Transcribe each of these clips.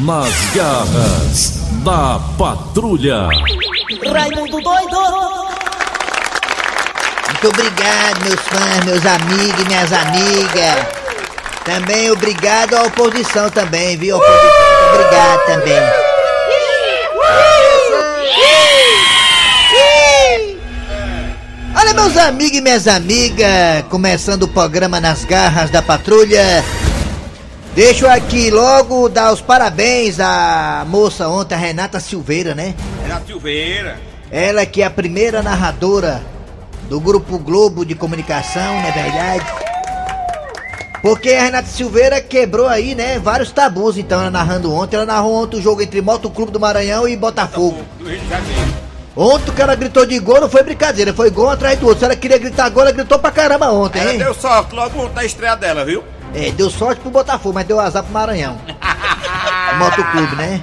Nas garras da patrulha. Raimundo doido! Muito obrigado, meus fãs, meus amigos e minhas amigas. Também obrigado à oposição também, viu? Oposição, obrigado também. Olha, meus amigos e minhas amigas, começando o programa Nas Garras da Patrulha. Deixa eu aqui logo dar os parabéns à moça ontem, a Renata Silveira, né? Renata Silveira. Ela que é a primeira narradora do Grupo Globo de Comunicação, não é verdade? Porque a Renata Silveira quebrou aí, né, vários tabus, então, ela narrando ontem. Ela narrou ontem o jogo entre Moto Clube do Maranhão e Botafogo. Ontem que ela gritou de gol não foi brincadeira, foi gol atrás do outro. Se ela queria gritar gol, ela gritou pra caramba ontem, Ela hein? deu sorte logo na estreia dela, viu? É, deu sorte pro Botafogo, mas deu azar pro Maranhão. Moto Clube, né?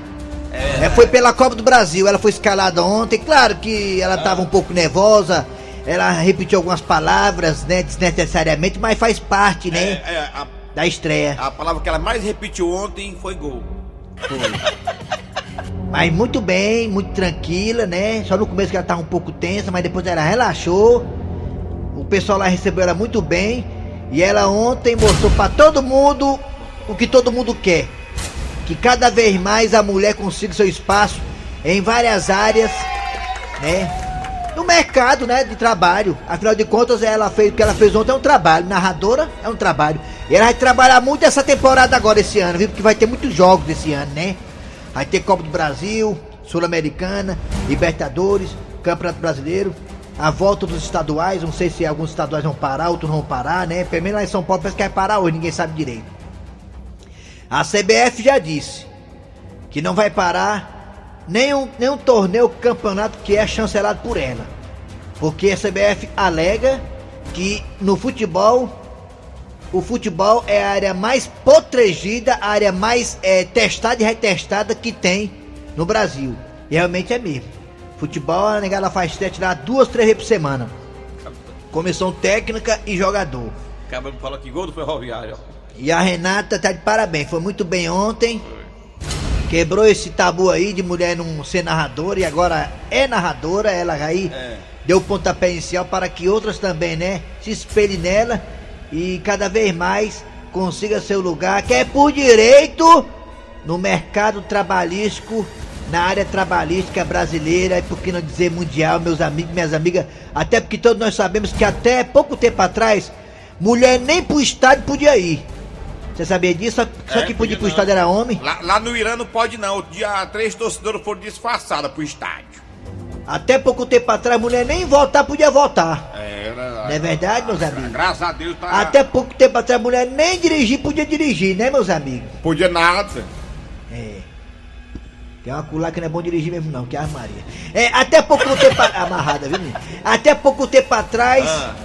É, foi pela Copa do Brasil, ela foi escalada ontem. Claro que ela tava um pouco nervosa, ela repetiu algumas palavras, né, desnecessariamente, mas faz parte, né, É, é, a, da estreia. a palavra que ela mais repetiu ontem foi gol. Mas muito bem, muito tranquila, né? Só no começo que ela tava um pouco tensa, mas depois ela relaxou. O pessoal lá recebeu ela muito bem. E ela ontem mostrou pra todo mundo o que todo mundo quer. Que cada vez mais a mulher consiga seu espaço em várias áreas, né? No mercado, né, de trabalho. Afinal de contas, ela fez o que ela fez ontem é um trabalho. Narradora é um trabalho. E ela vai trabalhar muito essa temporada agora esse ano, viu? Porque vai ter muitos jogos desse ano, né? Vai ter Copa do Brasil, Sul-Americana, Libertadores, Campeonato Brasileiro, a volta dos estaduais, não sei se alguns estaduais vão parar, outros não vão parar, né? Pelo menos lá em São Paulo parece que vai parar hoje, ninguém sabe direito. A CBF já disse que não vai parar nenhum, nenhum torneio, campeonato que é chancelado por ela. Porque a CBF alega que no futebol o futebol é a área mais protegida, a área mais é, testada e retestada que tem no Brasil. E realmente é mesmo. Futebol, a negada faz teste lá duas, três vezes por semana. Comissão técnica e jogador. Acaba de falar que gol do Ferroviário. ó. E a Renata tá de parabéns, foi muito bem ontem. Quebrou esse tabu aí de mulher não ser narradora e agora é narradora, ela aí É. deu o pontapé inicial para que outras também, né, se espelhem nela e cada vez mais consiga seu lugar, que é por direito no mercado trabalhístico, na área trabalhística brasileira e por que não dizer mundial, meus amigos, minhas amigas, até porque todos nós sabemos que até pouco tempo atrás, mulher nem pro estádio podia ir. Você sabia disso? Só, só É, que podia ir pro não. estádio era homem. Lá, lá no Irã não pode não. Dia três torcedores foram disfarçados pro estádio. Até pouco tempo atrás, mulher nem votar podia votar. É, Não é verdade, meus amigos? Graças a Deus tá. Até pouco tempo atrás, mulher nem dirigir podia dirigir, né, meus amigos? Podia nada. É. Tem uma culá que não é bom dirigir mesmo, não, que é a Maria. É, até pouco tempo. a- Amarrada, viu, menino? Até pouco tempo atrás. Ah.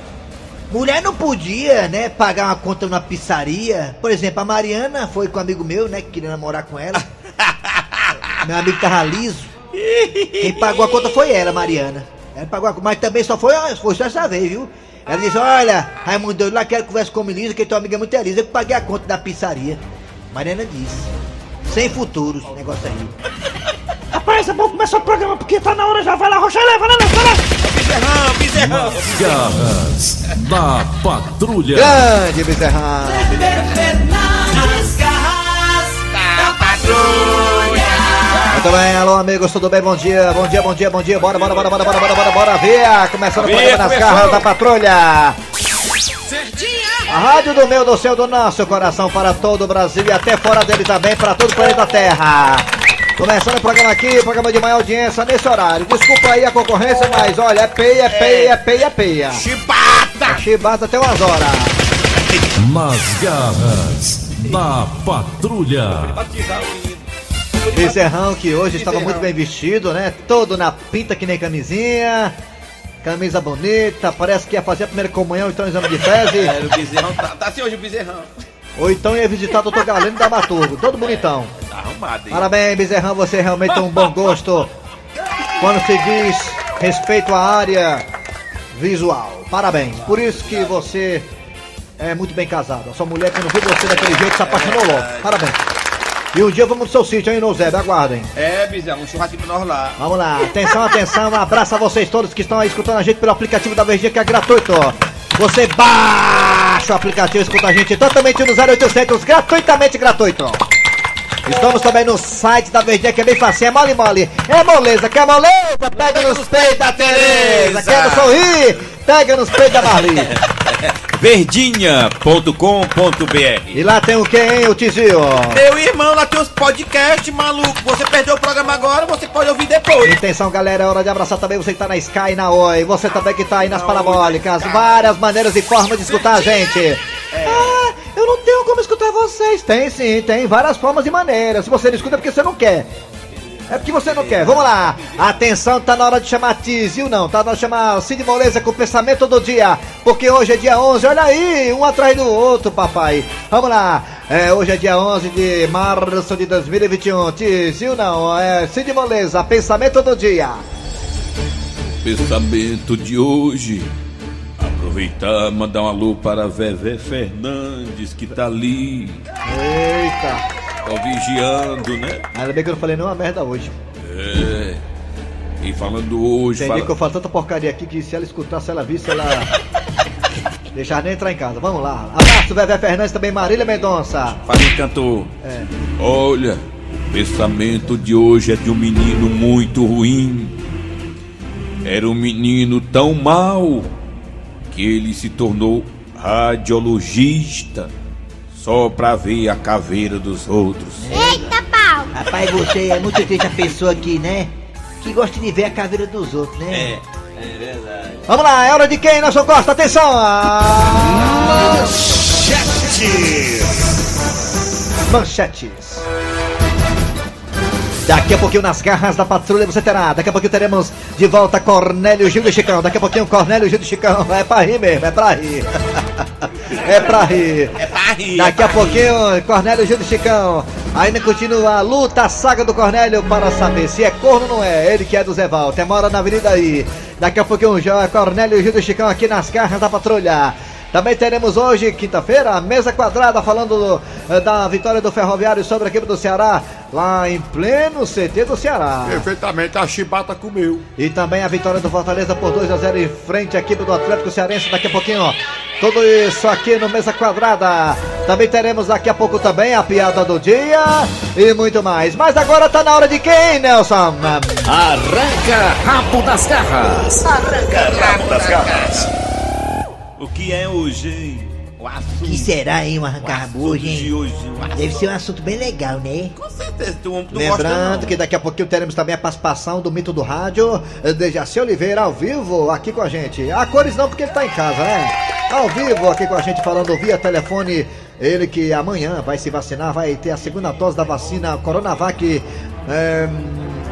Mulher não podia, né, pagar uma conta numa pizzaria. Por exemplo, a Mariana foi com um amigo meu, né, que queria namorar com ela. meu amigo tava liso. Quem pagou a conta foi ela, Mariana. Ela pagou a conta, mas também só foi, foi só essa vez, viu? Ela disse, olha, Raimundo, eu lá quero conversa com o Lisa, que tua amiga é muito é lisa, eu que paguei a conta da pizzaria. Mariana disse. Sem futuros, esse negócio aí. Rapaz, é bom começar o programa porque tá na hora já. Vai lá, Rocha, leva, vai lá, vai lá. Bezerrão, bezerrão. Garras da patrulha. Grande Bezerrão. Nas garras da patrulha. Muito bem, alô amigos, tudo bem? Bom dia, bom dia, bom dia, bom dia. Bora, bora, bora, bora, bora, bora, bora, bora, via. Começando o programa nas garras da patrulha. A rádio do meu, do seu, do nosso coração para todo o Brasil e até fora dele também, para todo o planeta Terra. Começando o programa aqui, programa de maior audiência nesse horário. Desculpa aí a concorrência, mas olha, é peia, é peia, é peia, é peia. Chibata. Chibata até umas horas. Nas garras da patrulha. O. Bezerrão que hoje estava muito bem vestido, né? Todo na pinta que nem camisinha. Camisa bonita, parece que ia fazer a primeira comunhão, então exame de fezes. É, o bezerrão tá, tá assim hoje o bezerrão. Ou então ia visitar o Dr. Galeno da Maturgo, todo bonitão. Parabéns, Bezerrão, você realmente tem um bom gosto quando se diz respeito à área visual. Parabéns, por isso que você é muito bem casado. A sua mulher, quando viu você daquele jeito, se apaixonou logo. Parabéns. E um dia vamos no seu sítio, hein, Nozeb? Aguardem. É, Bizão, um churrasquinho nós lá. Vamos lá, atenção, atenção, um abraço a vocês todos que estão aí escutando a gente pelo aplicativo da Verdinha que é gratuito. Você baixa o aplicativo escuta a gente totalmente no 0800, gratuitamente gratuito. Estamos também no site da Verdinha que é bem fácil, é mole mole. É moleza, quer moleza? Pega nos peitos da Tereza. Quer sorrir? Pega nos peitos da Marli. Verdinha.com.br E lá tem o que, hein, o Tizio? Meu irmão, lá tem os podcasts, maluco. Você perdeu o programa agora, você pode ouvir depois. Atenção, galera, é hora de abraçar também você que tá na Sky e na Oi. Você também que tá aí nas parabólicas. Várias maneiras e formas de escutar a gente. Como escutar vocês. Tem sim, tem várias formas e maneiras. Se você não escuta é porque você não quer. É porque você não quer. Vamos lá. Atenção, tá na hora de chamar Tizil, não. Tá na hora de chamar Cid Moleza com o pensamento do dia. Porque hoje é dia 11. Olha aí, um atrás do outro, papai. Vamos lá. É, hoje é dia 11 de março de 2021. Tizil, não. É Cid Moleza, pensamento do dia. Pensamento de hoje. Aproveitar, mandar um alô para Vevé Fernandes, que tá ali, Eita. tá vigiando, né? Ainda bem que eu não falei nenhuma merda hoje. É. E falando hoje, Entendi fala- que eu falo tanta porcaria aqui que se ela escutar, se ela visse, ela. Deixar nem entrar em casa. Vamos lá. Abraço, Vevé Fernandes, também Marília Mendonça. fala em cantor. É. Olha, o pensamento de hoje é de um menino muito ruim. Era um menino tão mau que ele se tornou radiologista só pra ver a caveira dos outros. Eita pau! Rapaz, você é muito triste a pessoa aqui, né? Que gosta de ver a caveira dos outros, né? É, é verdade. Vamos lá, é hora de quem, Nelson Costa? Atenção! Ah! Manchetes. Daqui a pouquinho nas garras da patrulha você terá. Daqui a pouquinho teremos de volta Cornélio Gil e Chicão. Daqui a pouquinho Cornélio Gil e Chicão. É pra rir mesmo, é pra rir. é pra rir. É pra rir. Daqui a pouquinho, Cornélio Gil e Chicão. Ainda continua a luta, a saga do Cornélio para saber se é corno ou não é. Ele que é do Zé Walter, mora na avenida aí. Daqui a pouquinho já Cornélio Gil e Chicão aqui nas garras da patrulha. Também teremos hoje, quinta-feira, a mesa quadrada falando do- eh, da vitória do Ferroviário sobre a equipe do Ceará, lá em pleno CT do Ceará. Perfeitamente, a chibata comeu. E também a vitória do Fortaleza por 2 a 0 em frente à equipe do Atlético Cearense daqui a pouquinho. ó. Tudo isso aqui no Mesa Quadrada. Também teremos daqui a pouco também a piada do dia e muito mais. Mas agora tá na hora de quem, Nelson? Arranca rabo das garras. O que é hoje, hein? O assunto. que será, hein, um assunto de hoje. Deve ser um assunto bem legal, né? Com certeza, tu, tu gosta Lembrando não. que daqui a pouquinho teremos também a participação do mito do rádio, eh, Dejaci Oliveira, ao vivo, aqui com a gente. A cores não, porque ele tá em casa, né? Ao vivo, aqui com a gente, falando via telefone. Ele que amanhã vai se vacinar, vai ter a segunda dose da vacina Coronavac eh,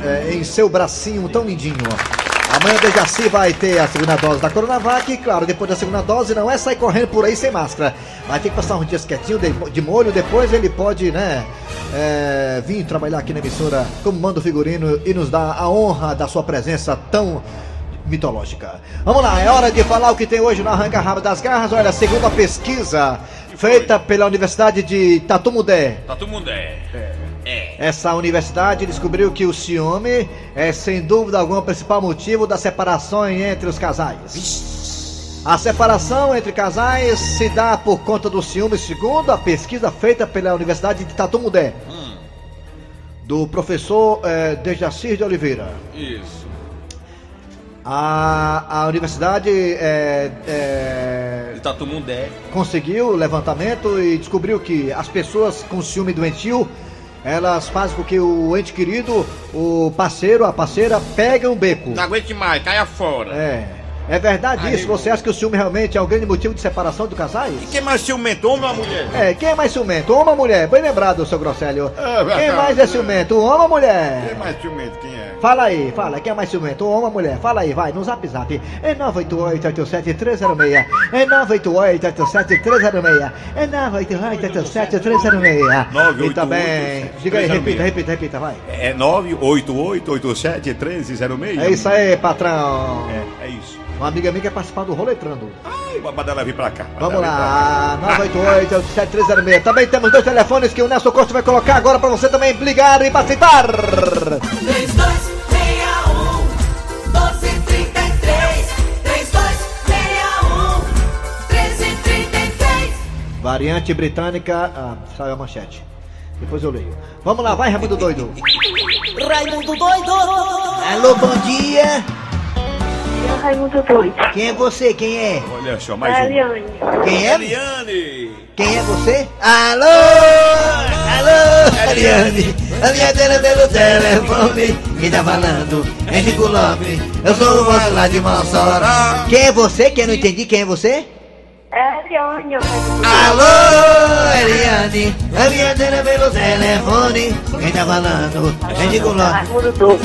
eh, em seu bracinho tão lindinho. Amanhã o Dejaci vai ter a segunda dose da Coronavac e, claro, depois da segunda dose não é sair correndo por aí sem máscara. Vai ter que passar uns dias quietinho, de, de molho, depois ele pode, né, é, vir trabalhar aqui na emissora como manda o figurino e nos dar a honra da sua presença tão mitológica. Vamos lá, é hora de falar o que tem hoje no Arranca Rabo das Garras. Olha, segundo a pesquisa feita pela Universidade de Tatumudé, mundo é. É. essa universidade descobriu que o ciúme é sem dúvida alguma o principal motivo das separações entre os casais. A separação entre casais se dá por conta do ciúme, segundo a pesquisa feita pela Universidade de Tatumudé, do professor Dejacir de Oliveira. Isso. A, a universidade todo mundo é. conseguiu o levantamento e descobriu que as pessoas com ciúme doentio, elas fazem com que o ente querido, o parceiro, a parceira, peguem um beco. Não aguente mais, caia fora. É. É verdade Aí, isso? Você acha que o ciúme realmente é um grande motivo de separação do casais? E quem mais ciumento, homem ou mulher? É, quem é mais ciumento? Homem ou mulher? Bem lembrado, seu Grosselio. É quem mais é ciumento? Um homem ou mulher? Quem mais ciumento, quem é? Fala aí, fala, quem é mais ciumento? Um homem ou mulher? Fala aí, vai, no zap zap. É 988-87306. É 988-87306. É 988-87306. E também. Diga aí, repita, repita, repita, vai. É 988-87-1306? É isso aí, patrão. É, é isso. Uma amiga minha quer participar do Roletrando. Ai, vou mandar ela vir pra cá. Vamos lá, 988-7306. Também temos dois telefones que o Nelson Costa vai colocar agora pra você também ligar e participar. 3261 1233 3261 1333 Variante britânica. Ah, saiu a manchete. Depois eu leio. Vamos lá, vai, Raimundo Doido. Raimundo doido Alô, bom dia. Raimundo doido. Quem é você? Quem é? Olha só, É mais a um. Eliane. Quem é? Eliane! Quem é você? Alô! Alô, Ariane! A minha dela pelo telefone me tá falando, é Chico Lopes, eu sou o moço lá de Mossoró. Quem é você? Quem eu não entendi? Quem é você? É Eliane, Alô, Eliane! A minha pelo telefone me tá falando, é doido.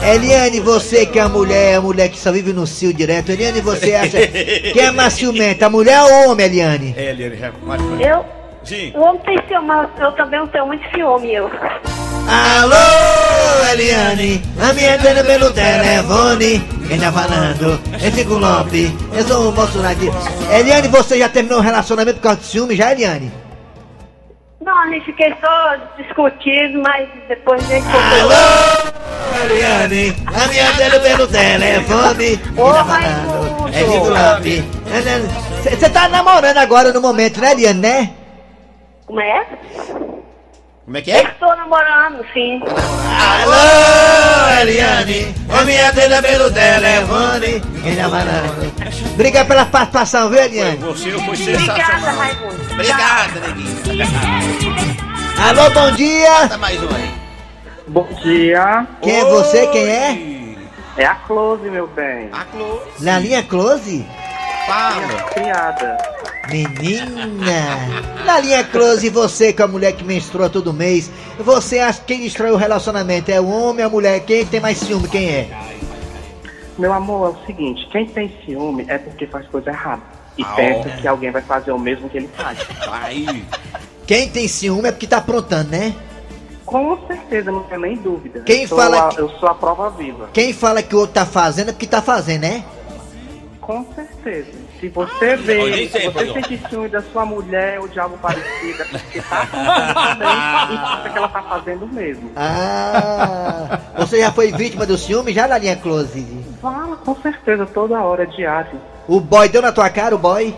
Eliane, você que é a mulher, a mulher que só vive no cio direto. Eliane, você acha que é mais ciumenta, a mulher ou homem, Eliane? É, Eliane, é, mais. Eu, Sim. o homem tem ciúme, eu também não tenho muito ciúme, eu. Alô, Eliane, a minha dona pelo telefone. Quem tá falando? É Chico Lopes, eu sou o de... Eliane, você já terminou o relacionamento por causa de ciúme, já, Eliane? Não, a gente fiquei só discutindo, mas depois a gente Alô, Eliane, a minha dona pelo telefone. Quem Ô, tá falando? É Chico Lopes. Você tá namorando agora no momento, né, Eliane, né? Como é? Como é que é? Estou namorando, sim. Alô, Eliane, a minha dona pelo telefone. Tá? Obrigado pela participação, viu, Eliane? Você foi Obrigada, sensacional. Raimundo. Obrigada, neguinho. Alô, bom dia. Dá mais um aí. Bom dia, Quem é você? Quem é? É a Close, meu bem. A Close. Na linha Close? Fala. Criada. Menina! Na linha Close, você com a mulher que menstrua todo mês, você acha que quem destrói o relacionamento é o homem ou a mulher? Quem tem mais ciúme? Quem é? Meu amor, é o seguinte, quem tem ciúme é porque faz coisa errada. E Ah, pensa ó. que alguém vai fazer o mesmo que ele faz. Aí. Quem tem ciúme é porque tá aprontando, né? Com certeza, não tem nem dúvida. Quem eu sou fala a, que- Eu sou a prova viva. Quem fala que o outro tá fazendo é porque tá fazendo, né? Com certeza. Se você vê, se você sente ciúme da sua mulher ou de algo parecido, é porque tá também e acha que ela tá fazendo mesmo. Ah! Você já foi vítima do ciúme já na linha Close? Fala, com certeza, toda hora, diário. O boy deu na tua cara, o boy?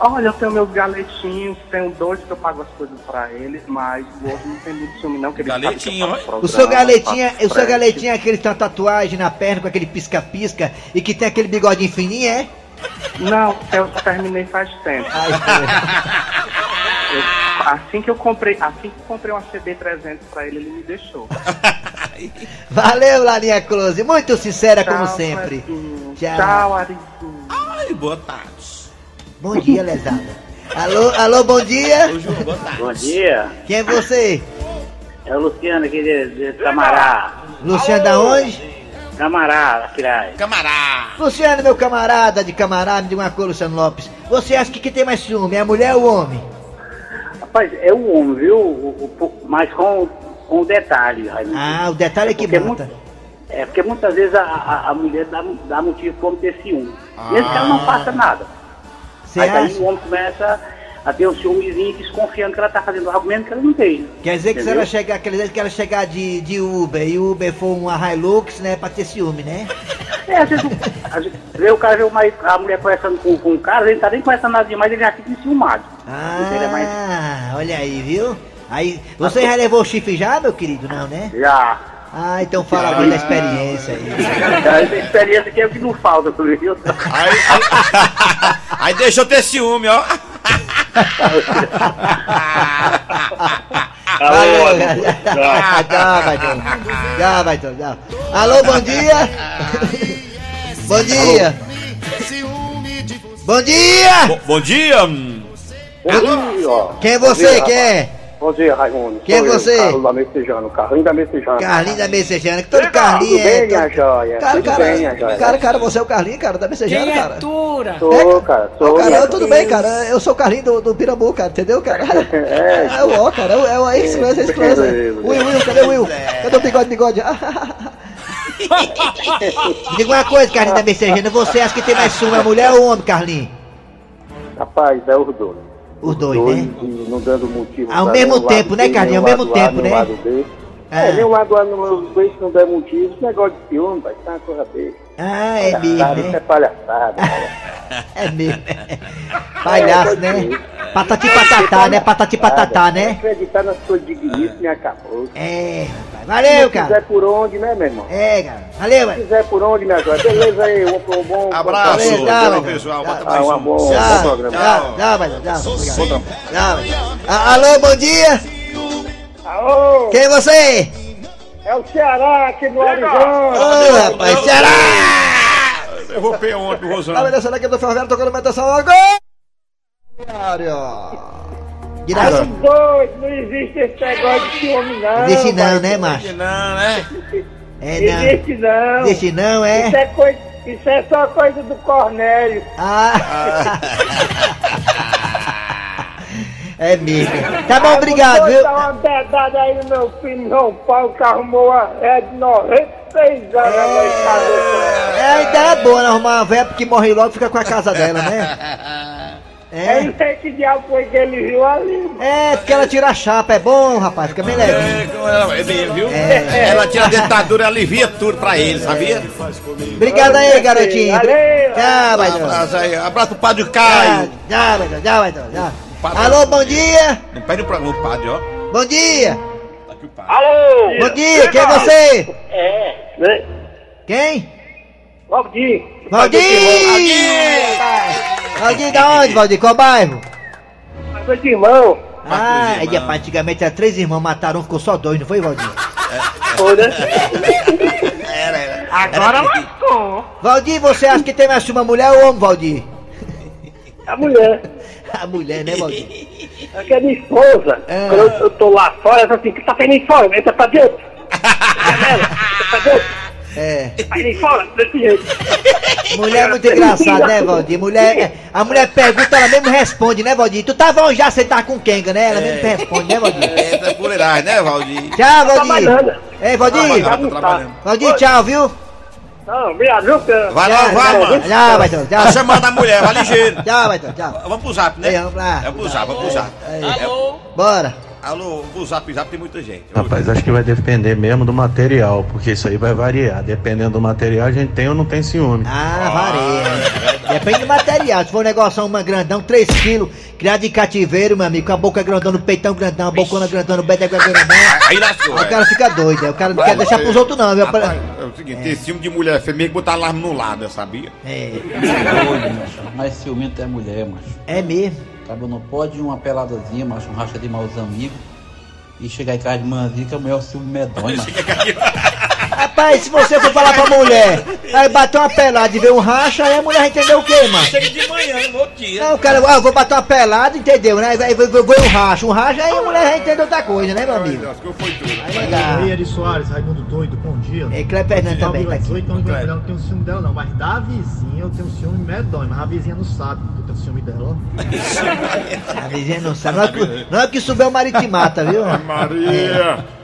Olha, eu tenho meus galetinhos, tenho dois que eu pago as coisas pra eles, mas o outro não tem muito ciúme não, que ele Galetinho, que faço O seu programa, galetinha, faço o seu frete. galetinha é aquele que tem uma tatuagem na perna com aquele pisca-pisca e que tem aquele bigodinho fininho, é? Não, eu terminei faz tempo. Eu- assim que eu comprei, assim que eu comprei uma CB300 pra ele, ele me deixou. Valeu, Larinha Close. Muito sincera, como Tchau, sempre. Fredinho. Tchau. Tchau, Arizinho. Ai, boa tarde. Bom dia, lesada. Alô, alô, bom dia. Ô, boa tarde. Bom dia, Quem é você? é o Luciano aqui de, de Camará. Luciano da onde? Camará, aqui lá. Camarada. Luciano, meu camarada de camarada, me diga uma coisa, Luciano Lopes. Você acha que quem tem mais ciúme é a mulher ou o homem? Rapaz, é o homem, viu? O, o- mas com, com detalhe, Raimundo. Ah, o detalhe é que Porque mata. muito- É porque muitas vezes a, a, a mulher dá, dá motivo para o homem ter ciúme. Mesmo que ela não faça nada. Você Aí acha? o homem começa a ter um ciúmezinho desconfiando que ela tá fazendo algo mesmo que ela não tem. Quer dizer que se ela chegar, quer dizer que ela chegar de, de Uber e Uber for uma Hilux, né, pra ter ciúme, né? É, às vezes, às vezes vê o cara vê marido- a mulher conversando com, com o cara, ele não tá nem conversando nada demais, ele já fica enciumado. É mais- Ah, olha aí, viu? Aí, você já levou o chifre já, meu querido? Não, né? Já. Ah, então fala agora da experiência aí. Essa experiência aqui é o que não falta, viu? Aí, aí, aí deixou ter ciúme, ó. Valeu, já, já, vai, Tom. Já, vai, Tom, já. Alô, bom dia. Bom dia. Bom dia. Bom, bom dia. hum. Bom dia. Quem é você? Quem é? Bom dia, Raimundo. Quem é Sou eu, você? Carlos da Messejana, Carlinho da Messejana. Carlinho da Messejana, que todo Carlinho Tudo é. bem, todo- minha joia? Cara, Tudo cara, bem, minha joia? cara, cara, você é o Carlinho, cara, da Messejana, cara. Sou, cara, sou. cara, eu, tudo bem, cara. Eu sou o Carlinho do, do Pirambu, cara, entendeu, cara? É, É o ó, cara. É o, é o ex-clãs, ex-clãs. beleza. Will, Will, cadê o Will? Cadê o bigode, bigode? Me Diga uma coisa, Carlinhos da Messejana, você acha que tem mais ciúme, a mulher ou o homem, Carlinhos? Rapaz, é os dois. Os dois, né? e não dando motivo. Ao mesmo tempo, né, dele, Carlinhos? Ao mesmo tempo, né? B. Ah. É, nenhum lado A, os dois que não der motivo. Esse negócio de ciúme, vai ser uma coisa besta. Ah, é mesmo, Isso é né? palhaçada. É mesmo. Palhaço, né? Patati patatá, né? Patati patatá, né? Acreditar nas coisas digníssimas e acabou. É, rapaz. Valeu, Se cara. quiser por onde, né, meu irmão? É, cara. Valeu, Se velho. quiser por onde, minha joia. Beleza aí, um, um bom... Abraço, Valeu, tchau, tchau, pessoal. Bota Ah, mais um. Tchau, programa. tchau, tchau. Tchau. Tchau. A- Alô, bom dia. Alô, Quem é você? é o Ceará aqui no Horizonte. Ô, rapaz, Ceará! Eu vou pé ontem, Rosana. obedecendo aqui do Ferroviário, tocando metação agora. Diário. Direto. dois, não existe esse negócio de ciúme, não. Existe não, pai. né, macho? Não, né? É não. Existe não. Existe não, Isso é? é, coisa, isso é só coisa do Cornélio. Ah. É mesmo. Tá bom, obrigado, Vou viu? dar uma dedada aí no meu filho João Paulo, que arrumou uma ré de 96 anos. ela. É a ideia boa, né? Arrumar uma velha que morre logo e fica com a casa dela, né? Eu É. não sei que diabo foi que ele viu ali. É, porque ela tira a chapa, é bom, rapaz, fica bem leve. É, como ela- é bem, viu? É. Ela tira a dentadura e alivia tudo pra ele, sabia? Obrigado aí, garotinho. Valeu. Tchau. Abraço aí. Abraço pro Padre Caio. tchau, vai, tchau, tchau, Alô, bom dia. Não perde pra o padre, ó. Bom dia. Tá aqui o padre. Alô! Bom dia, quem é você? É, né? Quem? Valdir. Valdir! Valdir da onde, Valdir? Qual bairro? Dois irmãos. Ah, irmãos. é, rapaz, antigamente era três irmãos, mataram ficou só dois, não foi, Valdir? Foi, né? Era, era. Agora lascou. Valdir, você acha que tem mais uma mulher ou homem, Valdir? A mulher. A mulher, né, Valdir? É minha esposa. É. Quando eu, eu tô lá fora, ela fala assim, o que tá fazendo aí fora? Entra pra dentro. Janela, entra pra dentro. É. Sai aí fora, desse jeito. Mulher é muito engraçada, né, Valdir? Mulher, é- a mulher pergunta, ela mesmo responde, né, Valdir? Tu tava onde já, você tá com quem, né? Ela mesmo responde, né, Valdir? É da fuleiragem, né, Valdir? Tchau, Valdir. trabalhando. Ei, Valdir. Tá. Valdir, tchau, viu? Não, obrigado, viu, Pedro? Vai lá, Tchau, vai, mano. Tchau, vai, tchau, Tá chamando a mulher, vai ligeiro. Tchau, vai, tchau. Vamos pro zap, né? Vamos lá. É pro zap, vamos pro zap. Aí. Bora. Alô, o zap, zap tem muita gente. Rapaz, acho que vai depender mesmo do material, porque isso aí vai variar. Dependendo do material, a gente tem ou não tem ciúme. Ah, vareia. Depende do material. Se for um negócio uma grandão, 3 quilos, criado de cativeiro, meu amigo, com a boca grandona, o peitão grandão, a bocona grandona, o beco grandão. Aí lascou, Aí o é. cara fica doido, aí o cara não quer deixar pros outros não, viu? Rapaz, é o seguinte, tem ciúme de mulher mesmo que botar alarme no lado, eu sabia? É, Mas ciumento é mulher, macho. é mesmo. Cabo não pode ir uma peladazinha, macho, um racha de maus amigos. E chegar em casa de manhã que é o ciúme medonho, macho. Rapaz, se você for falar pra mulher, aí bater uma pelada e ver um racha, aí a mulher vai entender o quê, mano? Chega de manhã, no outro dia. Não, o cara, ah, eu vou bater uma pelada, entendeu, né? Aí vou, vou, vou um racha, um racha, aí a mulher vai entender outra coisa, né, meu amigo? Deus, que foi tudo. Aí vai dar. Eri Soares, Raimundo Doido, bom dia. É, Cleber Fernando também tá aqui. 18, então minha mulher não tem ciúme dela não, mas da vizinha eu tenho ciúme medonho, mas a vizinha não sabe que eu tenho ciúme dela. A vizinha não sabe. Não é que, não é que subir o marido te mata, viu? Maria!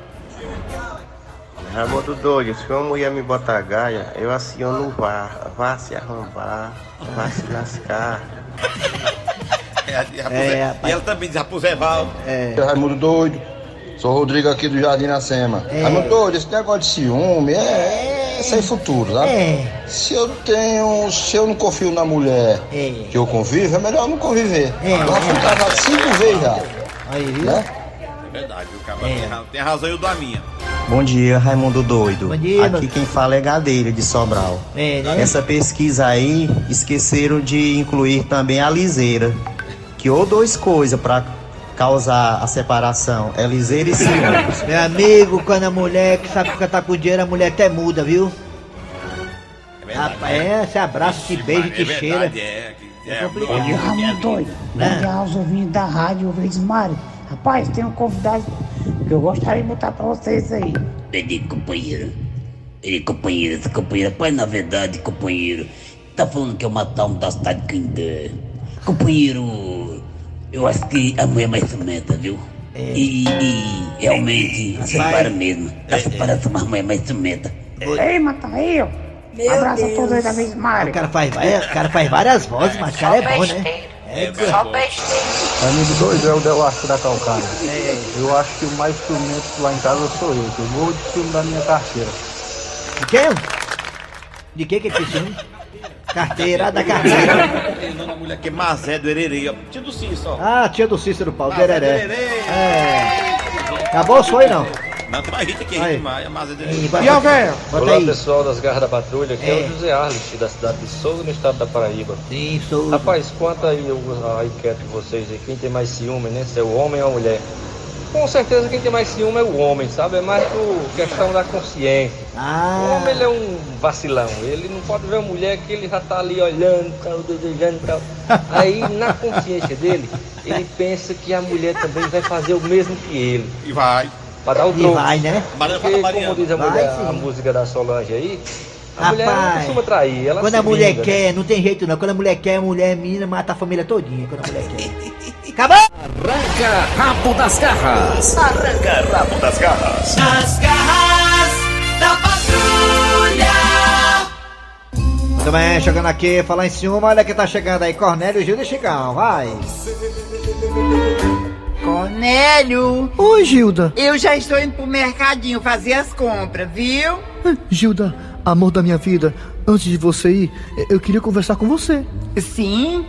Raimundo doido, se uma mulher me botar gaia, eu aciono o vá, vá se arrombar, vá se lascar. É, e, Raposo- É, e ela também diz Raposo Val. É. Raimundo doido. Sou o Rodrigo aqui do Jardim Nascema. É. Raimundo doido, esse negócio de ciúme é, é sem futuro, sabe? É. Se eu tenho. Se eu não confio na mulher É. que eu convivo, é melhor não conviver. É. Fomos casados cinco vezes já. Aí, viu? Né? É verdade, o cara tem, ra- tem razão eu da minha. Bom dia, Raimundo doido. Bom dia, Aqui meu- quem fala é Gadeira de Sobral. É, né? Essa pesquisa aí esqueceram de incluir também a liseira. Que ou dois coisas pra causar a separação, é liseira e ciúmes. Meu amigo, quando a mulher que sabe que tá com dinheiro, a mulher até muda, viu? É verdade. Rapaz, é, se abraça, te beija, é te cheira. verdade, é. que- é, complicado. é, Raimundo doido. Né? Bom dia aos ouvintes da rádio Verdes Mário. Rapaz, tem um convidado que eu gostaria de botar pra vocês aí. Peraí, companheiro. Peraí, companheiro, esse companheiro. Rapaz, na verdade, companheiro, tá falando que eu matar um da cidade de Candé. Companheiro, eu acho que a mulher é mais ciumenta, viu? E, e realmente separa mesmo. A separação, mas a mulher é mais ciumenta. Ei, Matail! Abraça todos aí da vez, Mário. O cara faz, várias- o cara faz várias vozes, mas o cara é bom, né? É, Só Amigo doido é o Delasco da Calcária. Eu acho que o mais ciumento lá em casa sou eu, que eu morro de ciúme da minha carteira. De quem? De que que ele tem ciúme? Carteira da carteira. Tem uma mulher que é Mazé do Hererê, ó. Tio do Cícero, ó. Ah, tia do Cícero Paulo, Mazé do. Hererê. É. Acabou o sonho, não? Não, tem mais gente aqui, Aí. demais. É Mazé do Ih, Hererê. bota- Bota Olá pessoal das Garras da Patrulha, aqui é, É. o José Arles, da cidade de Souza, no estado da Paraíba. Sim, sou. Rapaz, conta aí o- a enquete de vocês aí, quem tem mais ciúme, né? Se é o homem ou a mulher. Com certeza quem tem mais ciúme é o homem, sabe? É mais por questão da consciência. Ah. O homem ele é um vacilão, ele não pode ver uma mulher que ele já tá ali olhando, tal, desejando tal. Aí na consciência dele, ele pensa que a mulher também vai fazer o mesmo que ele. E vai. Pra dar o E troco. vai, né? Porque, como diz a Vai, mulher, sim. a música da Solange aí, a mulher não Rapaz, costuma trair, ela quando a mulher vinga, né? quer, não tem jeito não. Quando a mulher quer, a mulher mina mata a família todinha. Quando a mulher quer. Acabou! Arranca rabo das garras. Arranca rabo das garras. As garras da patrulha. Muito bem, chegando aqui, falar em cima, olha quem tá chegando aí, Cornélio Gil de Chicão, vai. Cornélio! Oi, Gilda. Eu já estou indo pro mercadinho fazer as compras, viu? Gilda, amor da minha vida, antes de você ir, eu queria conversar com você. Sim?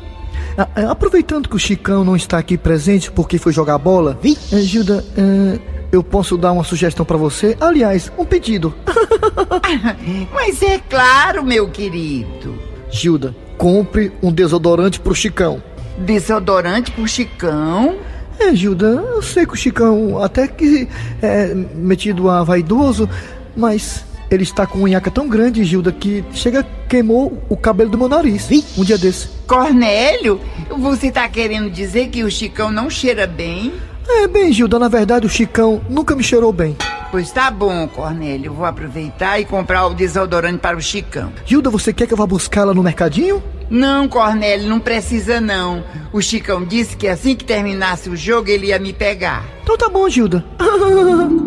A- Aproveitando que o Chicão não está aqui presente porque foi jogar bola, eh, Gilda, eh, eu posso dar uma sugestão pra você? Aliás, um pedido. Mas é claro, meu querido. Gilda, compre um desodorante pro Chicão. Desodorante pro Chicão? É, Gilda, eu sei que o Chicão até que é metido a vaidoso, mas ele está com uma nhaca tão grande, Gilda, que chega queimou o cabelo do meu nariz. Um dia desse. Cornélio, você tá querendo dizer que o Chicão não cheira bem? É, bem, Gilda, na verdade o Chicão nunca me cheirou bem. Pois tá bom, Cornélio. Vou aproveitar e comprar o desodorante para o Chicão. Gilda, você quer que eu vá buscá-la no mercadinho? Não, Cornélio, não precisa não. O Chicão disse que assim que terminasse o jogo ele ia me pegar. Então tá bom, Gilda.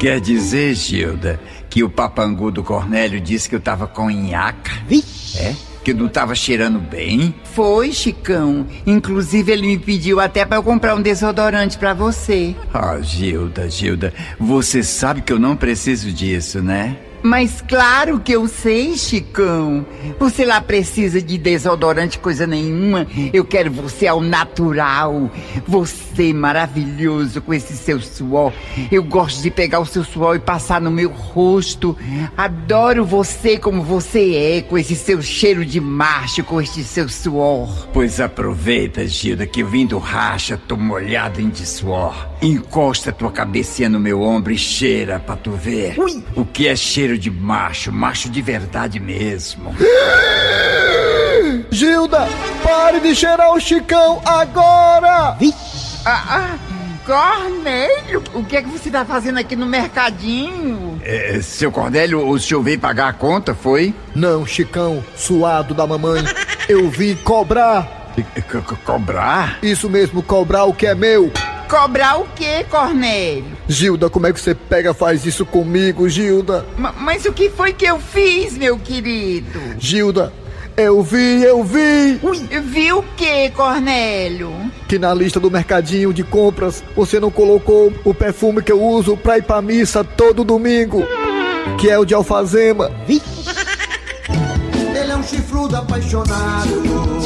Quer dizer, Gilda, que o papangu do Cornélio disse que eu tava com nhaca? É? Que não tava cheirando bem? Foi, Chicão. Inclusive ele me pediu até para eu comprar um desodorante para você. Ah, Gilda, Gilda, você sabe que eu não preciso disso, né? Mas claro que eu sei, Chicão. Você lá precisa de desodorante, coisa nenhuma. Eu quero você ao natural. Você maravilhoso com esse seu suor. Eu gosto de pegar o seu suor e passar no meu rosto. Adoro você como você é, com esse seu cheiro de macho, com este seu suor. Pois aproveita, Gilda, que eu vim do racha, tô molhado em de suor. Encosta tua cabecinha no meu ombro e cheira pra tu ver. O que é cheiro de macho, macho de verdade mesmo. Gilda, pare de cheirar o Chicão agora! Ah, ah, Cornélio, o que é que você tá fazendo aqui no mercadinho? É, seu Cornélio, o senhor veio pagar a conta, foi? Não, Chicão, suado da mamãe. Eu vim cobrar. cobrar? Isso mesmo, cobrar o que é meu. Cobrar o quê, Cornélio? Gilda, como é que você pega faz isso comigo, Gilda? Ma- mas o que foi que eu fiz, meu querido? Gilda, eu vi, eu vi Viu o quê, Cornélio? que na lista do mercadinho de compras você não colocou o perfume que eu uso pra ir pra missa todo domingo, que é o de alfazema. Ele é um chifrudo apaixonado.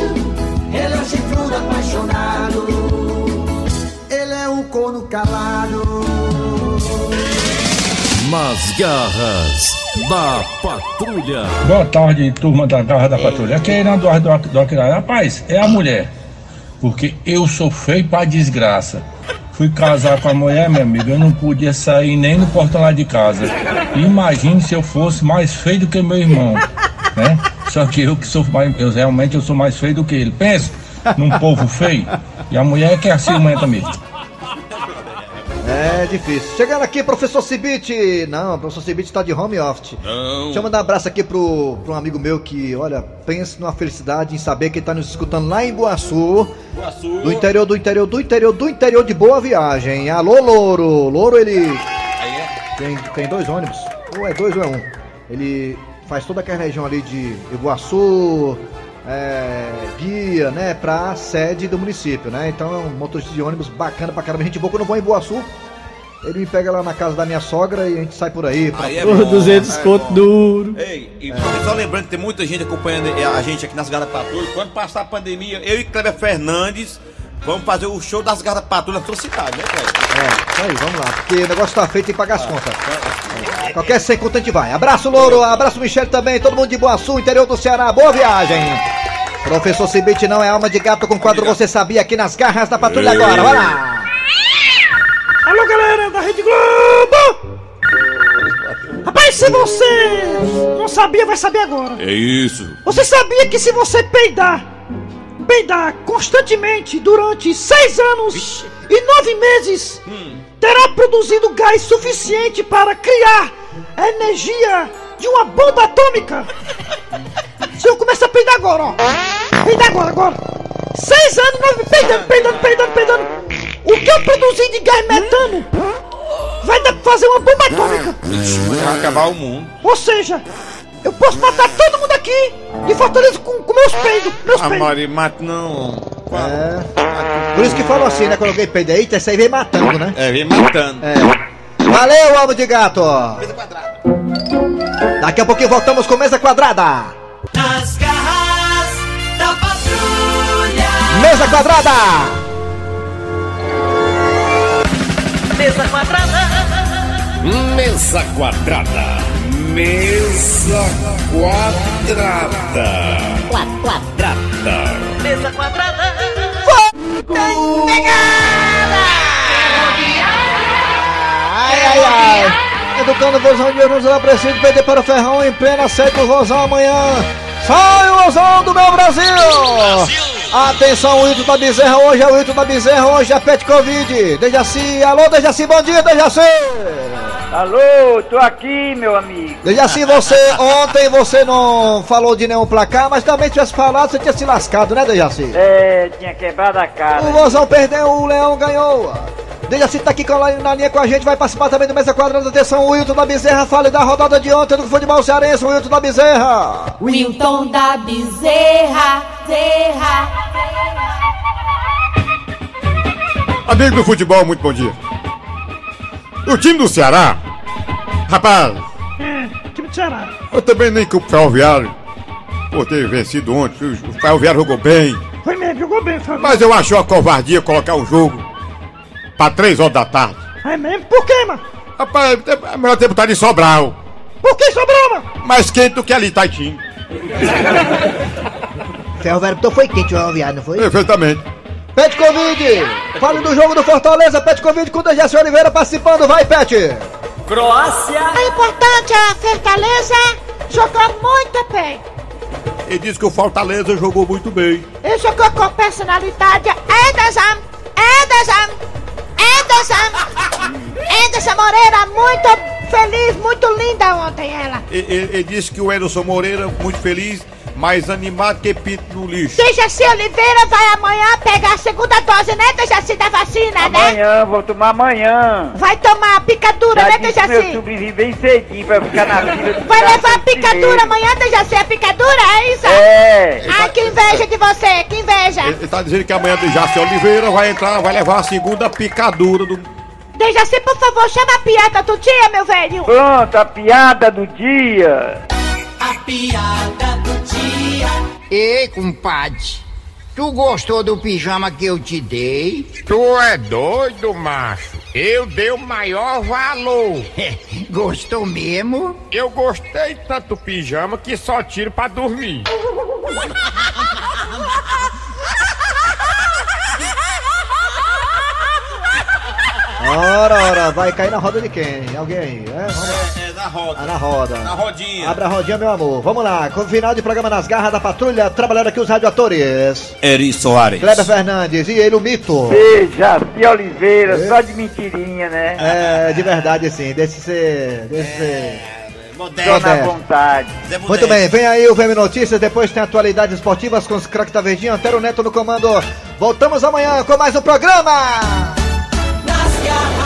É corno calado. Nas garras da patrulha. Boa tarde, turma da Garra da Patrulha. Aqui é Irã Duarte do, Aquilá. Rapaz, é a mulher. Porque eu sou feio pra desgraça. Fui casar com a mulher, meu amigo, eu não podia sair nem no portão lá de casa. Imagine se eu fosse mais feio do que meu irmão, né? Só que eu que sou mais, eu realmente eu sou mais feio do que ele. Pensa num povo feio. E a mulher é que é ciumenta mesmo. É difícil. Chegando aqui, professor Cibite. Não, o professor Cibite tá de home office. Não. Deixa eu mandar um abraço aqui pro, pro um amigo meu que, olha, pensa numa felicidade em saber que ele tá nos escutando lá em Boaçu. Boaçu. Do interior, do interior, do interior, do interior de Boa Viagem. Alô, Louro. Louro, ele Aí é. tem, tem dois ônibus. ou é dois ou é um. Ele faz toda aquela região ali de Iguaçu, é, Guia, né, pra sede do município, né? Então é um motorista de ônibus bacana pra caramba. Gente boa, quando eu vou em Iguaçu, ele me pega lá na casa da minha sogra e a gente sai por aí. Pra... Aí é bom, 200 é conto duro. Ei, e só lembrando que tem muita gente acompanhando a gente aqui nas Garras Patrulhas. Quando passar a pandemia, eu e Kleber Fernandes vamos fazer o show das Garras Patrulhas na sua cidade, né, Kleber? É, isso aí, vamos lá, porque o negócio tá feito e pagar as contas. Qualquer sem conta a gente vai. Abraço, Louro, abraço, Michele também, todo mundo de Boaçu, interior do Ceará, boa viagem. Professor Cibite não é alma de gato com quadro Você Sabia aqui nas garras da patrulha agora, vai lá. Rede Globo! Rapaz, se você não sabia, vai saber agora. É isso. Você sabia que se você peidar, peidar constantemente durante seis anos e nove meses, terá produzido gás suficiente para criar a energia de uma bomba atômica? Se eu começar a peidar agora, ó. Peidar agora, agora. Seis anos, nove, peidando, peidando, peidando, peidando. O que eu produzi de gás metano vai dar pra fazer uma bomba atômica. Vai acabar o mundo. Ou seja, eu posso matar todo mundo aqui de Fortaleza com, com meus peidos. Meus Ah, peidos. Mari, mate não. É. Por isso que falou assim, né? Coloquei peito aí, esse aí vem matando, né? É, vem matando. É. Valeu, alma de gato. Daqui a pouquinho voltamos com mesa quadrada. Nas garras da patrulha. Mesa quadrada. Mesa quadrada. Mesa quadrada. Mesa quadrada. Quadrada. Mesa quadrada. Ai, ai, ai. Educando o Vozão de hoje, não preciso perder para o Ferrão em plena sede do Vozão amanhã. Sai o Vozão do meu Brasil! Atenção, o Ito da Bezerra hoje é o Ito da Bezerra, hoje é Pet Covid. Dejaci, alô Dejaci, bom dia Dejaci! Alô, tô aqui, meu amigo. Dejaci, você, ontem você não falou de nenhum placar, mas também tivesse falado, você tinha se lascado, né Dejaci? É, tinha quebrado a cara. O Vozão perdeu, o Leão ganhou. Dejaci tá aqui com a- na linha com a gente, vai participar também do Mesa Quadrada. Atenção, o Wilton da Bezerra, fale da rodada de ontem do futebol cearense, o Wilton da Bezerra. Wilton da Bezerra, Zerra. Amigo do futebol, muito bom dia. O time do Ceará, rapaz, É, time do Ceará. eu também nem culpo o Ferroviário por ter vencido ontem. O Ferroviário jogou bem, Foi mesmo, jogou bem, Fábio. mas eu acho uma covardia colocar o jogo pra três horas da tarde. É mesmo? Por quê, mano? Rapaz, é melhor ter botado em Sobral. Por que sobrou, mano? Mais quente do que ali, Taitim. Ferroviário então foi quente o Ferroviário, não foi? Perfeitamente. Pet Covid! Fale do jogo do Fortaleza, Pet Covid com o Dejaci Oliveira participando, vai Pet! Croácia. É importante a Fortaleza jogar muito bem. Ele disse que o Fortaleza jogou muito bem. Ele jogou com personalidade. Ederson, Ederson, Ederson. Ederson Moreira, muito feliz, muito linda ontem ela. Ele, ele- ele disse que o Edson Moreira, muito feliz, mais animado que pinto no lixo. Dejaci Oliveira vai amanhã pegar a segunda dose, né, Dejaci, da vacina, né? Amanhã, vou tomar amanhã. Vai tomar a picadura, Já né, meu Dejaci? sobrinho bem cedinho pra ficar na fila. do Vai levar a picadura primeiro. amanhã, Dejaci? A picadura, é isso? É. Ai, que inveja de você, que inveja. Ele, ele tá dizendo que amanhã de Jaci Oliveira vai entrar, vai levar a segunda picadura do. Dejaci, por favor, chama a piada do dia, meu velho. Pronto, a piada do dia. A piada. Ei, compadre, tu gostou do pijama que eu te dei? Tu é doido, macho. Eu dei o maior valor. Gostou mesmo? Eu gostei tanto do pijama que só tiro pra dormir. Ora, ora, vai cair na roda de quem? Alguém aí? É, vamos lá. É, é na roda. Ah, na roda. Na rodinha. Abra a rodinha, meu amor. Vamos lá, com o final de programa nas garras da patrulha, trabalhando aqui os radioatores. Eri Soares. Kleber Fernandes e ele, o mito. Jaci Oliveira, só de mentirinha, né? É, de verdade, sim. Deixa de ser. Deixa de ser. Tô na vontade. Muito bem, vem aí o VM Notícias, depois tem atualidades esportivas com os craques da Verdinha, Antero Neto no comando. Voltamos amanhã com mais um programa. Nas garras